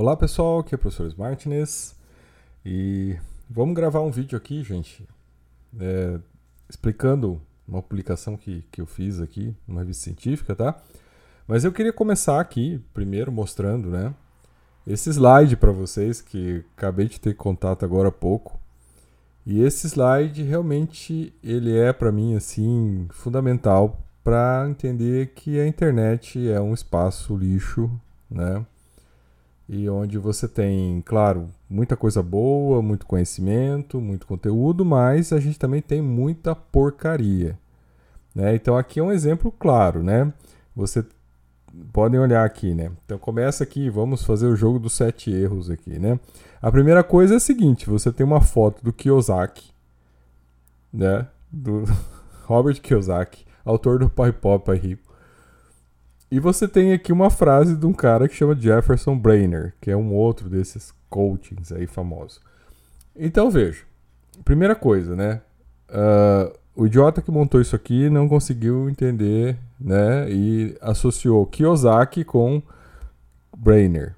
Olá pessoal, aqui é o professor Martinez e vamos gravar um vídeo aqui, gente, é, explicando uma publicação que, que eu fiz aqui, uma revista científica, tá? Mas eu queria começar aqui, primeiro mostrando, né, esse slide para vocês que acabei de ter contato agora há pouco. E esse slide realmente ele é para mim assim fundamental para entender que a internet é um espaço lixo, né? E onde você tem, claro, muita coisa boa, muito conhecimento, muito conteúdo, mas a gente também tem muita porcaria. Né? Então aqui é um exemplo claro, né? Você podem olhar aqui, né? Então começa aqui, vamos fazer o jogo dos sete erros aqui, né? A primeira coisa é a seguinte: você tem uma foto do Kiyosaki, né? Do Robert Kiyosaki, autor do Pai Pai Rico. E você tem aqui uma frase de um cara que chama Jefferson Brainer, que é um outro desses coachings aí famosos. Então veja, primeira coisa, né? Uh, o idiota que montou isso aqui não conseguiu entender, né? E associou Kiyosaki com Brainer.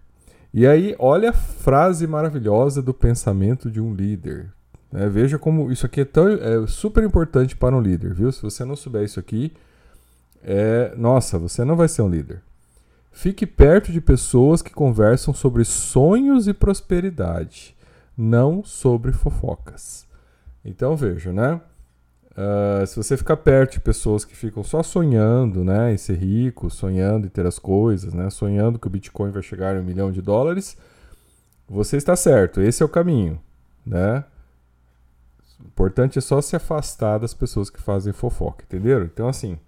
E aí, olha a frase maravilhosa do pensamento de um líder. Né? Veja como isso aqui é, tão, é super importante para um líder, viu? Se você não souber isso aqui, é, nossa, você não vai ser um líder. Fique perto de pessoas que conversam sobre sonhos e prosperidade, não sobre fofocas. Então veja, né? Uh, se você ficar perto de pessoas que ficam só sonhando, né, em ser rico, sonhando em ter as coisas, né, sonhando que o Bitcoin vai chegar a um milhão de dólares, você está certo. Esse é o caminho, né? O importante é só se afastar das pessoas que fazem fofoca, entenderam? Então assim,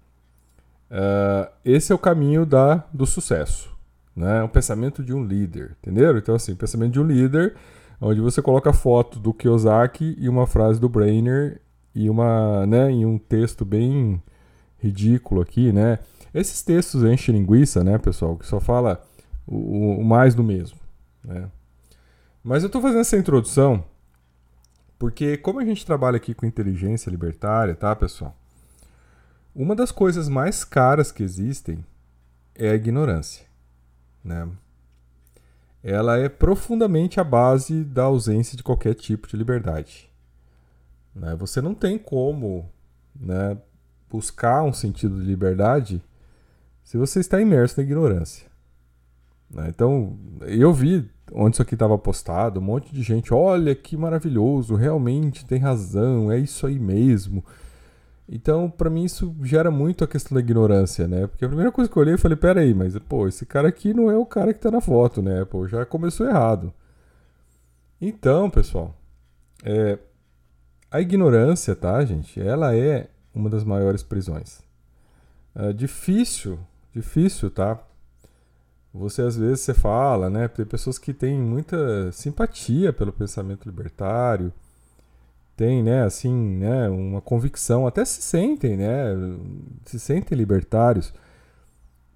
Uh, esse é o caminho da, do sucesso. Né? É um pensamento de um líder, entenderam? Então, assim, pensamento de um líder, onde você coloca a foto do Kiyosaki e uma frase do Brainer e uma, né, em um texto bem ridículo aqui, né? Esses textos enchem linguiça, né, pessoal? Que só fala o, o mais do mesmo, né? Mas eu estou fazendo essa introdução porque como a gente trabalha aqui com inteligência libertária, tá, pessoal? Uma das coisas mais caras que existem é a ignorância. Né? Ela é profundamente a base da ausência de qualquer tipo de liberdade. Né? Você não tem como né, buscar um sentido de liberdade se você está imerso na ignorância. Né? Então, eu vi onde isso aqui estava postado, um monte de gente, olha que maravilhoso, realmente tem razão, é isso aí mesmo. Então, para mim, isso gera muito a questão da ignorância, né? Porque a primeira coisa que eu olhei, eu falei, peraí, mas, pô, esse cara aqui não é o cara que tá na foto, né? Pô, já começou errado. Então, pessoal, é, a ignorância, tá, gente? Ela é uma das maiores prisões. É difícil, difícil, tá? Você, às vezes, você fala, né? Tem pessoas que têm muita simpatia pelo pensamento libertário, tem, né, assim, né, uma convicção, até se sentem, né, se sentem libertários,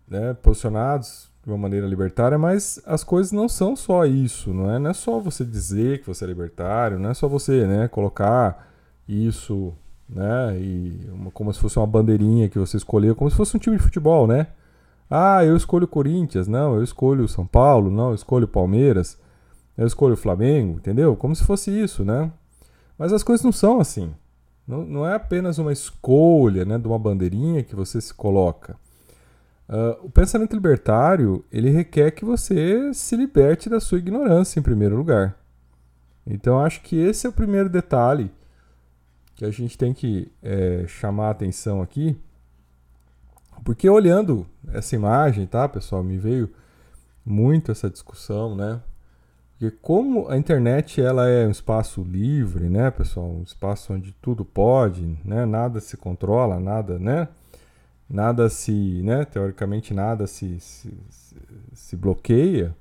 né, posicionados de uma maneira libertária, mas as coisas não são só isso, não é, não é só você dizer que você é libertário, não é só você, né, colocar isso, né, e uma, como se fosse uma bandeirinha que você escolheu, como se fosse um time de futebol, né? Ah, eu escolho Corinthians, não, eu escolho São Paulo, não, eu escolho o Palmeiras, eu escolho o Flamengo, entendeu? Como se fosse isso, né? Mas as coisas não são assim. Não, não é apenas uma escolha né, de uma bandeirinha que você se coloca. Uh, o pensamento libertário ele requer que você se liberte da sua ignorância em primeiro lugar. Então acho que esse é o primeiro detalhe que a gente tem que é, chamar a atenção aqui, porque olhando essa imagem, tá, pessoal, me veio muito essa discussão, né? Porque como a internet ela é um espaço livre, né, pessoal, um espaço onde tudo pode, né, nada se controla, nada, né, nada se, né, teoricamente nada se, se, se bloqueia,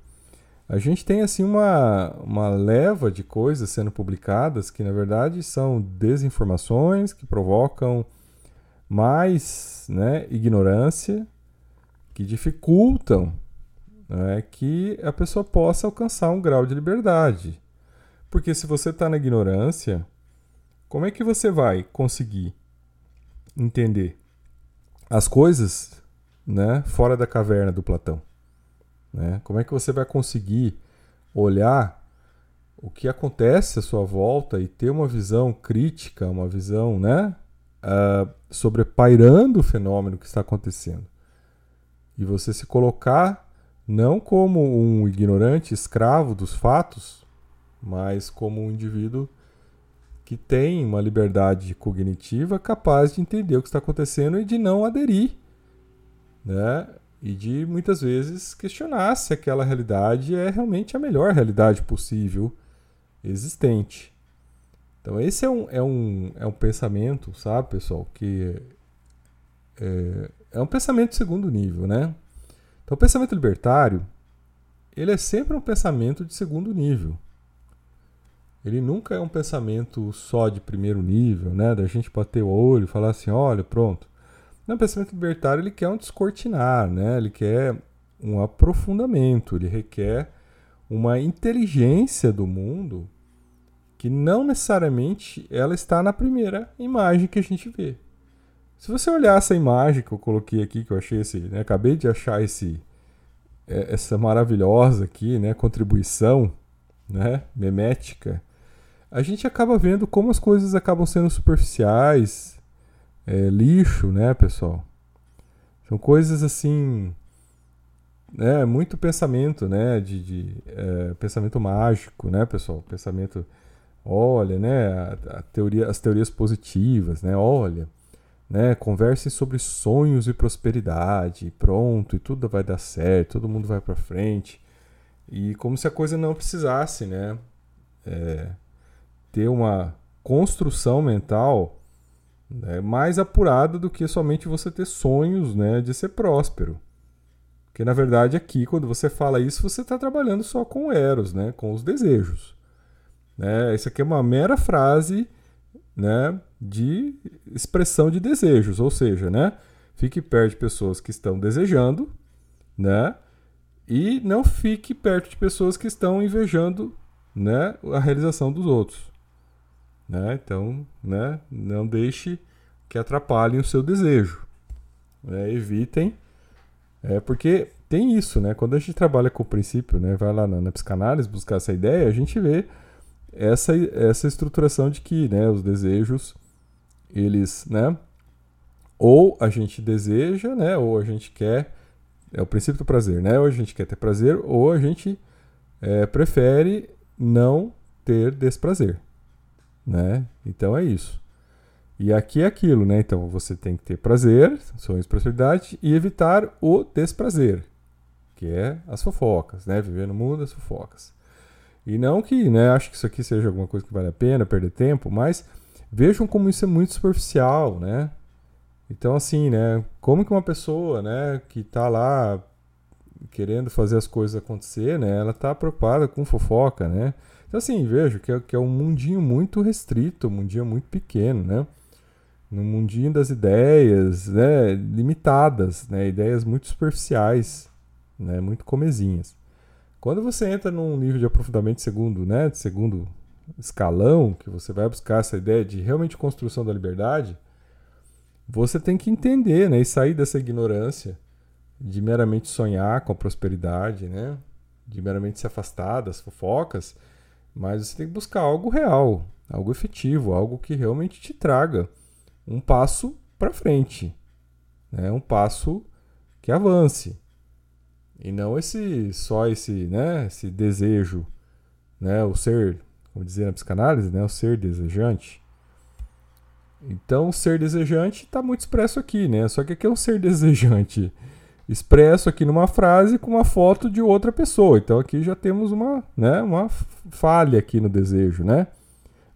a gente tem assim uma, uma leva de coisas sendo publicadas que na verdade são desinformações que provocam mais né, ignorância, que dificultam né, que a pessoa possa alcançar um grau de liberdade. Porque se você está na ignorância, como é que você vai conseguir entender as coisas né, fora da caverna do Platão? Né? Como é que você vai conseguir olhar o que acontece à sua volta e ter uma visão crítica, uma visão, né, uh, sobrepairando o fenômeno que está acontecendo. E você se colocar não como um ignorante escravo dos fatos, mas como um indivíduo que tem uma liberdade cognitiva capaz de entender o que está acontecendo e de não aderir, né? E de muitas vezes questionar se aquela realidade é realmente a melhor realidade possível existente. Então esse é um, é um, é um pensamento, sabe, pessoal, que é, é um pensamento de segundo nível, né? Então o pensamento libertário, ele é sempre um pensamento de segundo nível. Ele nunca é um pensamento só de primeiro nível, né? Da gente bater o olho e falar assim, olha, pronto. Não, o pensamento libertário ele quer um descortinar, né? Ele quer um aprofundamento, ele requer uma inteligência do mundo que não necessariamente ela está na primeira imagem que a gente vê. Se você olhar essa imagem que eu coloquei aqui, que eu achei esse, né, acabei de achar esse é, essa maravilhosa aqui, né, contribuição, né, memética, a gente acaba vendo como as coisas acabam sendo superficiais, é, lixo, né, pessoal? São coisas assim, né, muito pensamento, né, de, de é, pensamento mágico, né, pessoal? Pensamento olha, né, a, a teoria, as teorias positivas, né, olha, né, conversem sobre sonhos e prosperidade, pronto, e tudo vai dar certo, todo mundo vai para frente, e como se a coisa não precisasse, né, é, ter uma construção mental né, mais apurada do que somente você ter sonhos, né, de ser próspero. Porque na verdade aqui, quando você fala isso, você está trabalhando só com eros, né, com os desejos. Né? Isso aqui é uma mera frase né, de expressão de desejos, ou seja, né, fique perto de pessoas que estão desejando, né, e não fique perto de pessoas que estão invejando né, a realização dos outros. Né? Então, né, não deixe que atrapalhem o seu desejo. Né? Evitem, é, porque tem isso, né? Quando a gente trabalha com o princípio, né, vai lá na, na psicanálise buscar essa ideia, a gente vê essa, essa estruturação de que né, os desejos, eles, né, ou a gente deseja, né, ou a gente quer, é o princípio do prazer, né, ou a gente quer ter prazer, ou a gente é, prefere não ter desprazer, né, então é isso. E aqui é aquilo, né, então você tem que ter prazer, sonhos de prosperidade, e evitar o desprazer, que é as fofocas, né, viver no mundo das fofocas. E não que, né, acho que isso aqui seja alguma coisa que vale a pena perder tempo, mas vejam como isso é muito superficial, né? Então, assim, né, como que uma pessoa, né, que tá lá querendo fazer as coisas acontecer, né, ela tá preocupada com fofoca, né? Então, assim, vejo que é, que é um mundinho muito restrito, um mundinho muito pequeno, né? No mundinho das ideias, né, limitadas, né, ideias muito superficiais, né, muito comezinhas. Quando você entra num nível de aprofundamento segundo, né, de segundo escalão, que você vai buscar essa ideia de realmente construção da liberdade, você tem que entender, né, e sair dessa ignorância de meramente sonhar com a prosperidade, né, de meramente se afastar das fofocas, mas você tem que buscar algo real, algo efetivo, algo que realmente te traga um passo para frente, né, um passo que avance. E não esse só esse, né, esse desejo, né, o ser, como dizia na psicanálise, né, o ser desejante. Então, o ser desejante está muito expresso aqui, né? Só que aqui é um ser desejante expresso aqui numa frase com uma foto de outra pessoa. Então aqui já temos uma, né, uma falha aqui no desejo, né?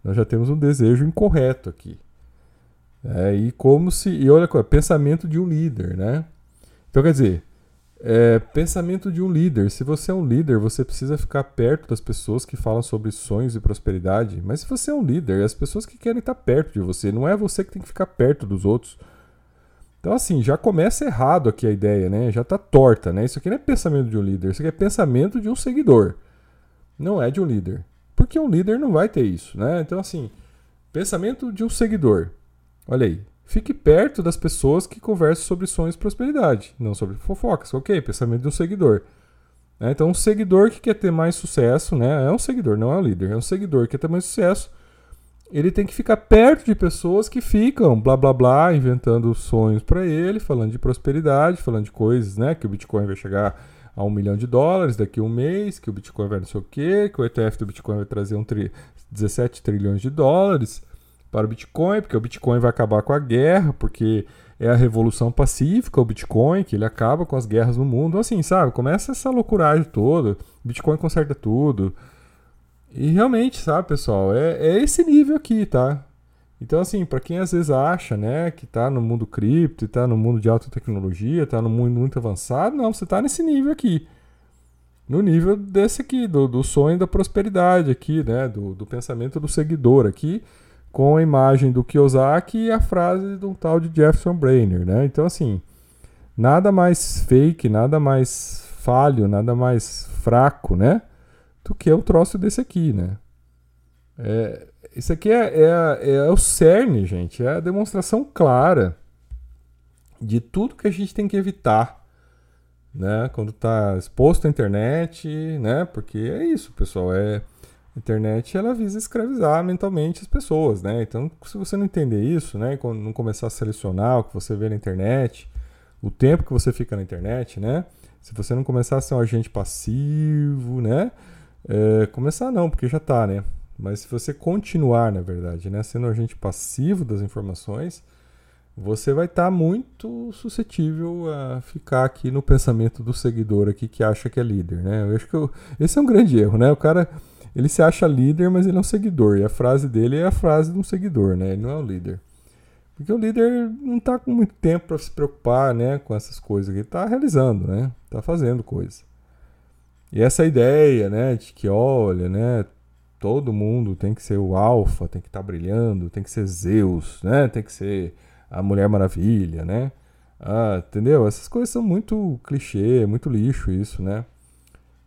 Nós já temos um desejo incorreto aqui. É, e como se. E olha, pensamento de um líder, né? Então quer dizer, é, pensamento de um líder. Se você é um líder, você precisa ficar perto das pessoas que falam sobre sonhos e prosperidade. Mas se você é um líder, as pessoas que querem estar perto de você, não é você que tem que ficar perto dos outros. Então, assim, já começa errado aqui a ideia, né? Já tá torta, né? Isso aqui não é pensamento de um líder, isso aqui é pensamento de um seguidor. Não é de um líder. Porque um líder não vai ter isso, né? Então, assim, pensamento de um seguidor. Olha aí, Fique perto das pessoas que conversam sobre sonhos e prosperidade, não sobre fofocas. Ok, pensamento de um seguidor. Né? Então, um seguidor que quer ter mais sucesso, né? É um seguidor, não é um líder, é um seguidor que quer ter mais sucesso. Ele tem que ficar perto de pessoas que ficam blá blá blá, inventando sonhos para ele, falando de prosperidade, falando de coisas, né? Que o Bitcoin vai chegar a um milhão de dólares daqui a um mês, que o Bitcoin vai não sei o quê, que o ETF do Bitcoin vai trazer um tri 17 trilhões de dólares para o Bitcoin, porque o Bitcoin vai acabar com a guerra, porque é a revolução pacífica, o Bitcoin, que ele acaba com as guerras no mundo. Assim, sabe? Começa essa loucuragem toda. Bitcoin conserta tudo. E realmente, sabe, pessoal, é, é esse nível aqui, tá? Então, assim, para quem às vezes acha, né, que tá no mundo cripto, tá no mundo de alta tecnologia, tá no mundo muito avançado, não, você tá nesse nível aqui. No nível desse aqui, do, do sonho da prosperidade aqui, né, do, do pensamento do seguidor aqui, com a imagem do Kiyosaki e a frase de um tal de Jefferson Brainer, né? Então, assim, nada mais fake, nada mais falho, nada mais fraco, né? Do que o troço desse aqui, né? É, isso aqui é, é, é o cerne, gente. É a demonstração clara de tudo que a gente tem que evitar, né? Quando está exposto à internet, né? Porque é isso, pessoal. É a internet ela visa escravizar mentalmente as pessoas, né? Então, se você não entender isso, né, não começar a selecionar o que você vê na internet, o tempo que você fica na internet, né? Se você não começar a ser um agente passivo, né? É, começar não, porque já tá, né? Mas se você continuar, na verdade, né, sendo um agente passivo das informações, você vai estar tá muito suscetível a ficar aqui no pensamento do seguidor aqui que acha que é líder, né? Eu acho que eu, esse é um grande erro, né? O cara ele se acha líder, mas ele é um seguidor. E a frase dele é a frase de um seguidor, né? Ele não é o líder. Porque o líder não está com muito tempo para se preocupar né, com essas coisas. Ele está realizando, né? Está fazendo coisas. E essa ideia, né, de que, olha, né, todo mundo tem que ser o alfa, tem que estar tá brilhando, tem que ser Zeus, né? Tem que ser a Mulher Maravilha, né? Ah, entendeu? Essas coisas são muito clichê, muito lixo isso, né?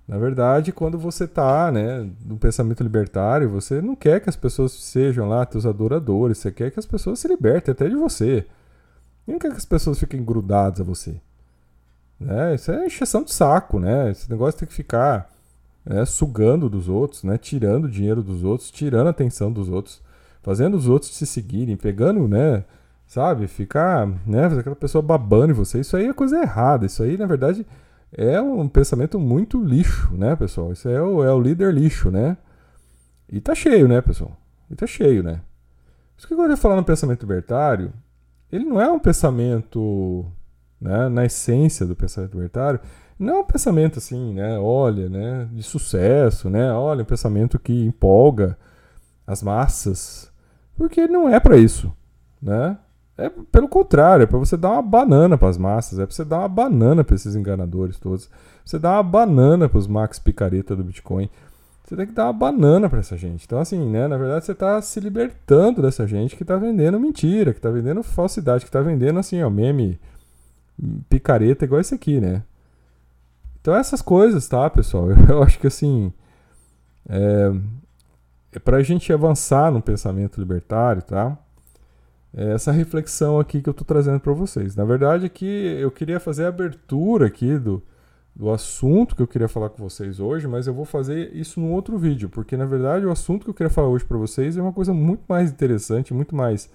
Na verdade, quando você está né, no pensamento libertário, você não quer que as pessoas sejam lá teus adoradores, você quer que as pessoas se libertem até de você. Não quer que as pessoas fiquem grudadas a você. Né? Isso é encheção de saco, né? Esse negócio tem que ficar né, sugando dos outros, né? tirando dinheiro dos outros, tirando a atenção dos outros, fazendo os outros se seguirem, pegando, né? Sabe? Ficar, né? Aquela pessoa babando em você. Isso aí é coisa errada. Isso aí, na verdade é um pensamento muito lixo, né, pessoal? Isso é o, é o líder lixo, né? E tá cheio, né, pessoal? E tá cheio, né? Isso que eu de falar no pensamento libertário, ele não é um pensamento, né, na essência do pensamento libertário, não é um pensamento assim, né, olha, né, de sucesso, né, olha, um pensamento que empolga as massas, porque não é para isso, né? É pelo contrário, é para você dar uma banana para as massas, é para você dar uma banana para esses enganadores todos. Você dá uma banana para os Max Picareta do Bitcoin. Você tem que dar uma banana para essa gente. Então, assim, né? Na verdade, você está se libertando dessa gente que está vendendo mentira, que está vendendo falsidade, que está vendendo, assim, ó, meme picareta igual esse aqui, né? Então, essas coisas, tá, pessoal? Eu acho que, assim, é, é para a gente avançar no pensamento libertário, tá? É essa reflexão aqui que eu estou trazendo para vocês. Na verdade, aqui eu queria fazer a abertura aqui do, do assunto que eu queria falar com vocês hoje, mas eu vou fazer isso num outro vídeo, porque na verdade o assunto que eu queria falar hoje para vocês é uma coisa muito mais interessante, muito mais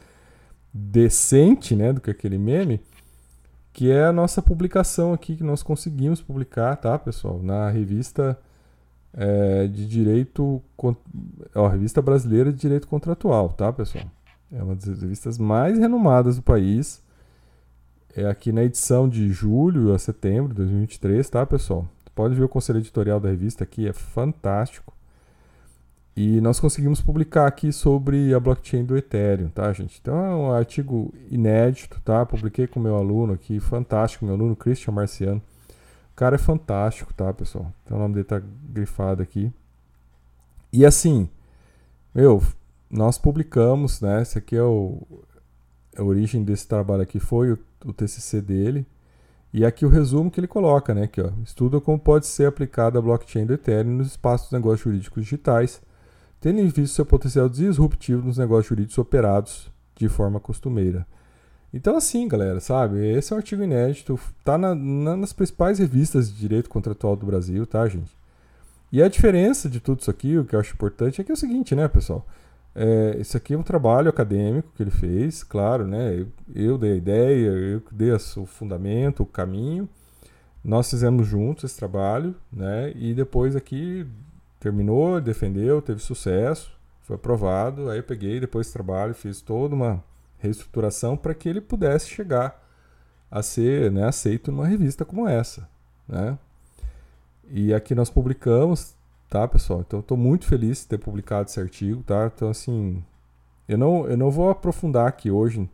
decente, né, do que aquele meme, que é a nossa publicação aqui que nós conseguimos publicar, tá, pessoal, na revista é, de direito, ó, revista brasileira de direito contratual, tá, pessoal? É uma das revistas mais renomadas do país. É aqui na edição de julho a setembro de 2023, tá, pessoal? Pode ver o conselho editorial da revista aqui, é fantástico. E nós conseguimos publicar aqui sobre a blockchain do Ethereum, tá, gente? Então é um artigo inédito, tá? Publiquei com meu aluno aqui, fantástico, meu aluno Christian Marciano. O cara é fantástico, tá, pessoal? Então o nome dele tá grifado aqui. E assim, meu, nós publicamos, né? Esse aqui é o a origem desse trabalho aqui foi o, o, TCC dele. E aqui o resumo que ele coloca, né? Aqui, ó, estuda como pode ser aplicada a blockchain do Ethereum nos espaços dos negócios jurídicos digitais, tendo em vista seu potencial disruptivo nos negócios jurídicos operados de forma costumeira. Então, assim, galera, sabe? Esse é um artigo inédito, tá na, na, nas principais revistas de direito contratual do Brasil, tá, gente? E a diferença de tudo isso aqui, o que eu acho importante, é que é o seguinte, né, pessoal? É, isso aqui é um trabalho acadêmico que ele fez, claro, né? Eu, eu dei a ideia, eu dei o fundamento, o caminho. Nós fizemos juntos esse trabalho, né? E depois aqui terminou, defendeu, teve sucesso, foi aprovado. Aí eu peguei depois esse trabalho, fiz toda uma reestruturação para que ele pudesse chegar a ser né, aceito numa revista como essa, né? E aqui nós publicamos, tá, pessoal? Então estou muito feliz de ter publicado esse artigo, tá? Então assim, eu não, eu não vou aprofundar aqui hoje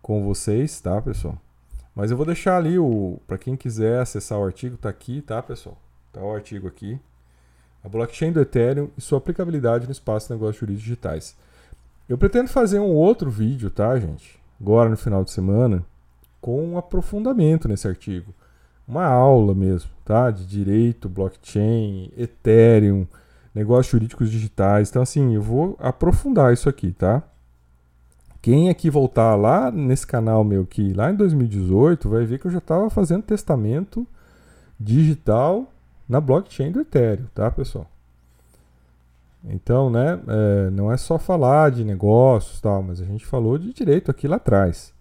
com vocês, tá, pessoal? Mas eu vou deixar ali o para quem quiser acessar o artigo, tá aqui, tá, pessoal? Tá o artigo aqui. A blockchain do Ethereum e sua aplicabilidade no espaço de negócios jurídicos digitais. Eu pretendo fazer um outro vídeo, tá, gente? Agora no final de semana, com um aprofundamento nesse artigo. Uma aula mesmo, tá? De direito, blockchain, Ethereum, negócios jurídicos digitais. Então, assim, eu vou aprofundar isso aqui, tá? Quem aqui voltar lá nesse canal meu aqui, lá em 2018, vai ver que eu já estava fazendo testamento digital na blockchain do Ethereum, tá, pessoal? Então, né, é, não é só falar de negócios tal, mas a gente falou de direito aqui lá atrás.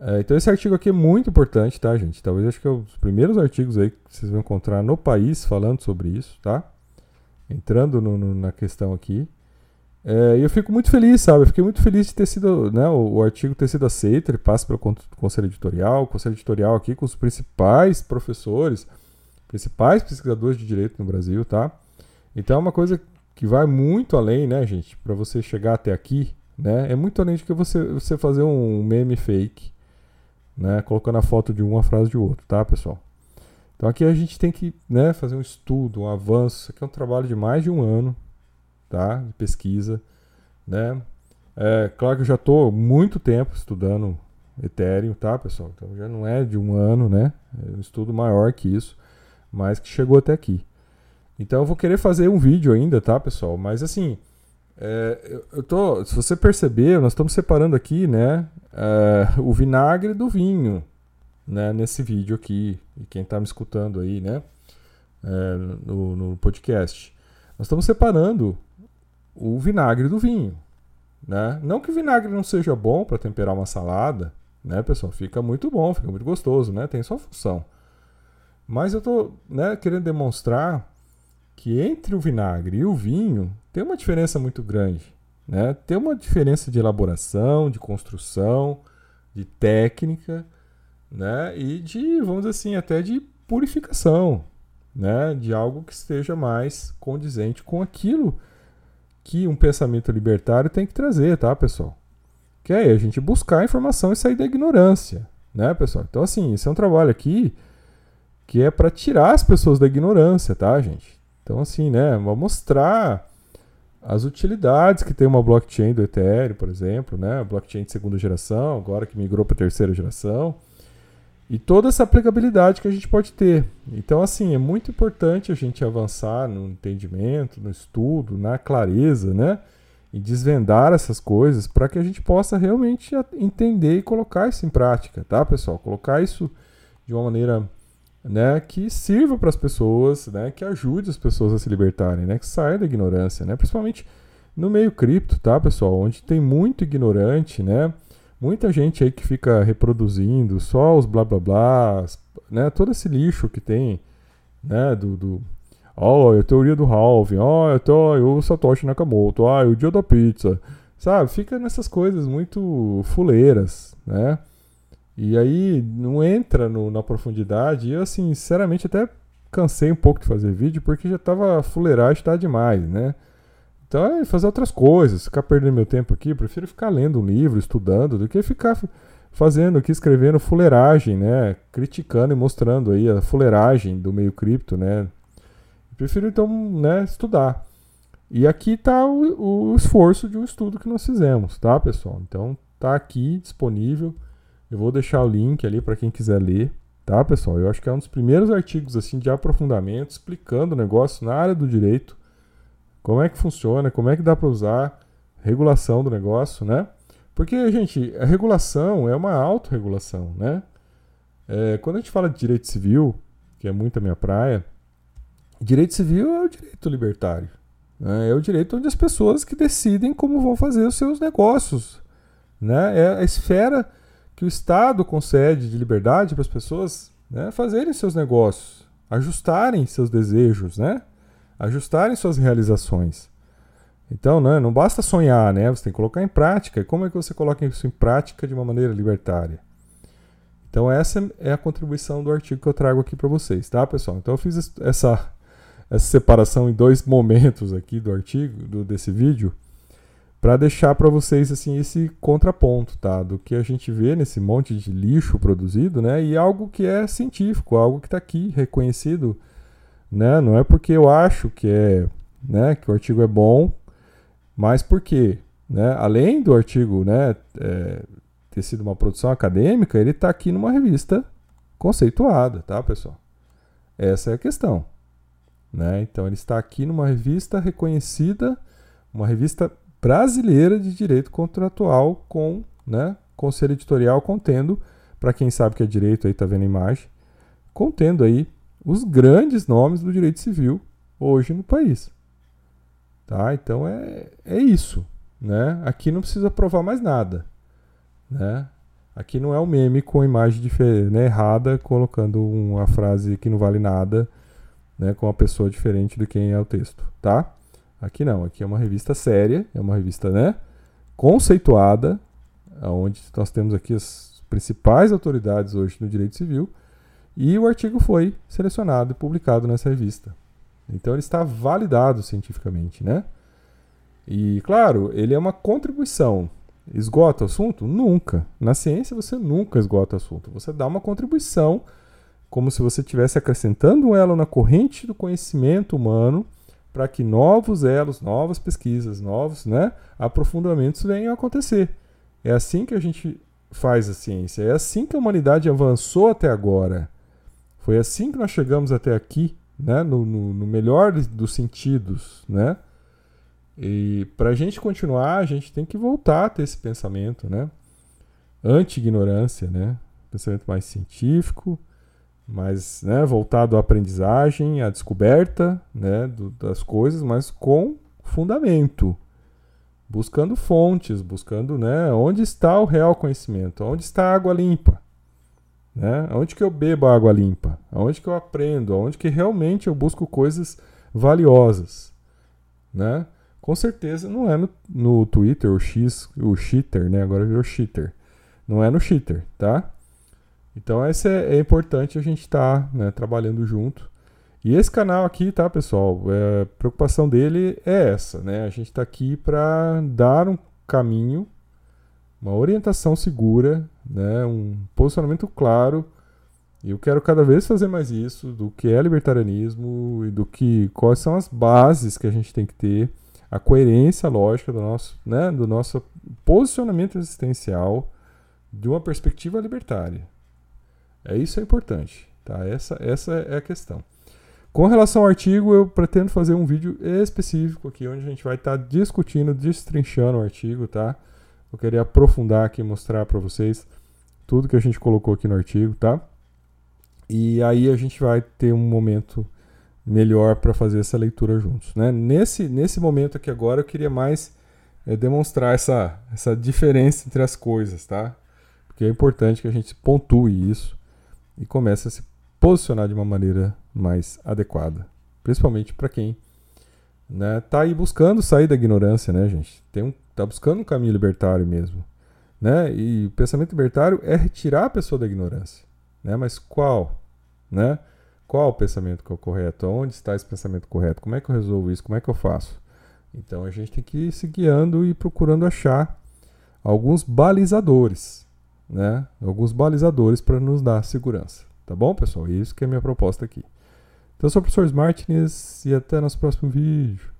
É, então esse artigo aqui é muito importante, tá, gente? Talvez acho que é um dos primeiros artigos aí que vocês vão encontrar no país falando sobre isso, tá? Entrando no, no, na questão aqui. É, eu fico muito feliz, sabe? Eu fiquei muito feliz de ter sido, né, o, o artigo ter sido aceito, ele passa pelo conselho editorial, o conselho editorial aqui com os principais professores, principais pesquisadores de direito no Brasil, tá? Então é uma coisa que vai muito além, né, gente, para você chegar até aqui, né? É muito além de que você, você fazer um meme fake, né, colocando a foto de uma frase de outro, tá, pessoal? Então aqui a gente tem que, né, fazer um estudo, um avanço. Isso aqui é um trabalho de mais de um ano, tá, de pesquisa, né? É, claro que eu já estou muito tempo estudando Ethereum, tá, pessoal? Então já não é de um ano, né? É um estudo maior que isso, mas que chegou até aqui. Então eu vou querer fazer um vídeo ainda, tá, pessoal? Mas assim, é, eu, tô, se você perceber, nós estamos separando aqui, né, é, o vinagre do vinho, né, nesse vídeo aqui. E quem está me escutando aí, né, é, no, no podcast, nós estamos separando o vinagre do vinho, né? Não que o vinagre não seja bom para temperar uma salada, né, pessoal? Fica muito bom, fica muito gostoso, né? Tem sua função. Mas eu tô, né, querendo demonstrar que entre o vinagre e o vinho tem uma diferença muito grande. Né? Tem uma diferença de elaboração, de construção, de técnica, né? E de, vamos dizer assim, até de purificação, né? De algo que esteja mais condizente com aquilo que um pensamento libertário tem que trazer, tá, pessoal? Que é a gente buscar a informação e sair da ignorância, né, pessoal? Então, assim, esse é um trabalho aqui que é para tirar as pessoas da ignorância, tá, gente? Então, assim, né, vou mostrar as utilidades que tem uma blockchain do Ethereum, por exemplo, né, blockchain de segunda geração, agora que migrou para terceira geração, e toda essa aplicabilidade que a gente pode ter. Então, assim, é muito importante a gente avançar no entendimento, no estudo, na clareza, né, e desvendar essas coisas para que a gente possa realmente entender e colocar isso em prática, tá, pessoal? Colocar isso de uma maneira né, que sirva para as pessoas, né, que ajude as pessoas a se libertarem, né, que saia da ignorância, né, principalmente no meio cripto, tá, pessoal, onde tem muito ignorante, né, muita gente aí que fica reproduzindo só os blá blá blá, né, todo esse lixo que tem, né, do, do ó, oh, a teoria do halving, ó, oh, tô, eu Satoshi Nakamoto, ah, o dia da pizza, sabe, fica nessas coisas muito fuleiras, né, e aí não entra no, na profundidade. E eu, assim, sinceramente, até cansei um pouco de fazer vídeo porque já tava fuleiragem, tá demais, né? Então é fazer outras coisas, ficar perdendo meu tempo aqui. prefiro ficar lendo um livro, estudando, do que ficar fazendo aqui, escrevendo fuleiragem, né? Criticando e mostrando aí a fuleiragem do meio cripto, né? prefiro então, né, estudar. E aqui está o, o esforço de um estudo que nós fizemos, tá, pessoal? Então tá aqui disponível. Eu vou deixar o link ali para quem quiser ler, tá, pessoal? Eu acho que é um dos primeiros artigos assim de aprofundamento explicando o negócio na área do direito, como é que funciona, como é que dá para usar, regulação do negócio, né? Porque, gente, a regulação é uma autorregulação, né? É, quando a gente fala de direito civil, que é muito a minha praia, direito civil é o direito libertário. Né? É o direito onde as pessoas que decidem como vão fazer os seus negócios. Né? É a esfera que o Estado concede de liberdade para as pessoas né, fazerem seus negócios, ajustarem seus desejos, né? ajustarem suas realizações. Então, né, não basta sonhar, né? Você tem que colocar em prática. E como é que você coloca isso em prática de uma maneira libertária? Então, essa é a contribuição do artigo que eu trago aqui para vocês, tá, pessoal? Então, eu fiz essa, essa separação em dois momentos aqui do artigo, do, desse vídeo, para deixar para vocês assim esse contraponto, tá? Do que a gente vê nesse monte de lixo produzido, né? E algo que é científico, algo que está aqui reconhecido, né? Não é porque eu acho que é, né? Que o artigo é bom mas por quê? Né? Além do artigo né, é, ter sido uma produção acadêmica, ele está aqui numa revista conceituada, tá, pessoal? Essa é a questão. Né? Então, ele está aqui numa revista reconhecida, uma revista brasileira de direito contratual com né, conselho editorial contendo, para quem sabe que é direito, aí está vendo a imagem, contendo aí os grandes nomes do direito civil hoje no país. Tá? Então é, é isso. Né? Aqui não precisa provar mais nada. Né? Aqui não é um meme com imagem né, errada, colocando uma frase que não vale nada, né, com uma pessoa diferente de quem é o texto, tá? Aqui não, aqui é uma revista séria, é uma revista, né, conceituada, onde nós temos aqui as principais autoridades hoje no direito civil, e o artigo foi selecionado e publicado nessa revista. Então ele está validado cientificamente, né? E claro, ele é uma contribuição. Esgota o assunto? Nunca. Na ciência você nunca esgota o assunto. Você dá uma contribuição como se você estivesse acrescentando um elo na corrente do conhecimento humano para que novos elos, novas pesquisas, novos né, aprofundamentos venham a acontecer. É assim que a gente faz a ciência. É assim que a humanidade avançou até agora. Foi assim que nós chegamos até aqui né? no, no, no melhor dos sentidos, né? E para a gente continuar, a gente tem que voltar a ter esse pensamento, né? Anti-ignorância, né? Pensamento mais científico, mais né, voltado à aprendizagem, à descoberta né, do, das coisas, mas com fundamento. Buscando fontes, buscando né, onde está o real conhecimento, onde está a água limpa. Né? Onde que eu bebo água limpa? Onde que eu aprendo? Onde que realmente eu busco coisas valiosas? Né? Com certeza não é no, no Twitter, o X, o cheater, né? Agora virou cheater. Não é no cheater, tá? Então essa é, é importante a gente estar tá, né, trabalhando junto. E esse canal aqui, tá, pessoal? É, a preocupação dele é essa, né? A gente está aqui para dar um caminho uma orientação segura, né, um posicionamento claro. E eu quero cada vez fazer mais isso do que é libertarianismo e do que quais são as bases que a gente tem que ter, a coerência lógica do nosso, né, do nosso posicionamento existencial de uma perspectiva libertária. É isso é importante, tá? Essa essa é a questão. Com relação ao artigo, eu pretendo fazer um vídeo específico aqui onde a gente vai estar tá discutindo, destrinchando o artigo, tá? Eu queria aprofundar aqui, mostrar para vocês tudo que a gente colocou aqui no artigo, tá? E aí a gente vai ter um momento melhor para fazer essa leitura juntos, né? Nesse, nesse momento aqui agora eu queria mais é, demonstrar essa, essa diferença entre as coisas, tá? Porque é importante que a gente pontue isso e comece a se posicionar de uma maneira mais adequada, principalmente para quem né, tá aí buscando sair da ignorância, né, gente? Tem um Está buscando um caminho libertário mesmo. Né? E o pensamento libertário é retirar a pessoa da ignorância. Né? Mas qual? Né? Qual o pensamento que é o correto? Onde está esse pensamento correto? Como é que eu resolvo isso? Como é que eu faço? Então a gente tem que ir se guiando e procurando achar alguns balizadores, né? Alguns balizadores para nos dar segurança. Tá bom, pessoal? Isso que é a minha proposta aqui. Então, eu sou o professor Martins e até nosso próximo vídeo.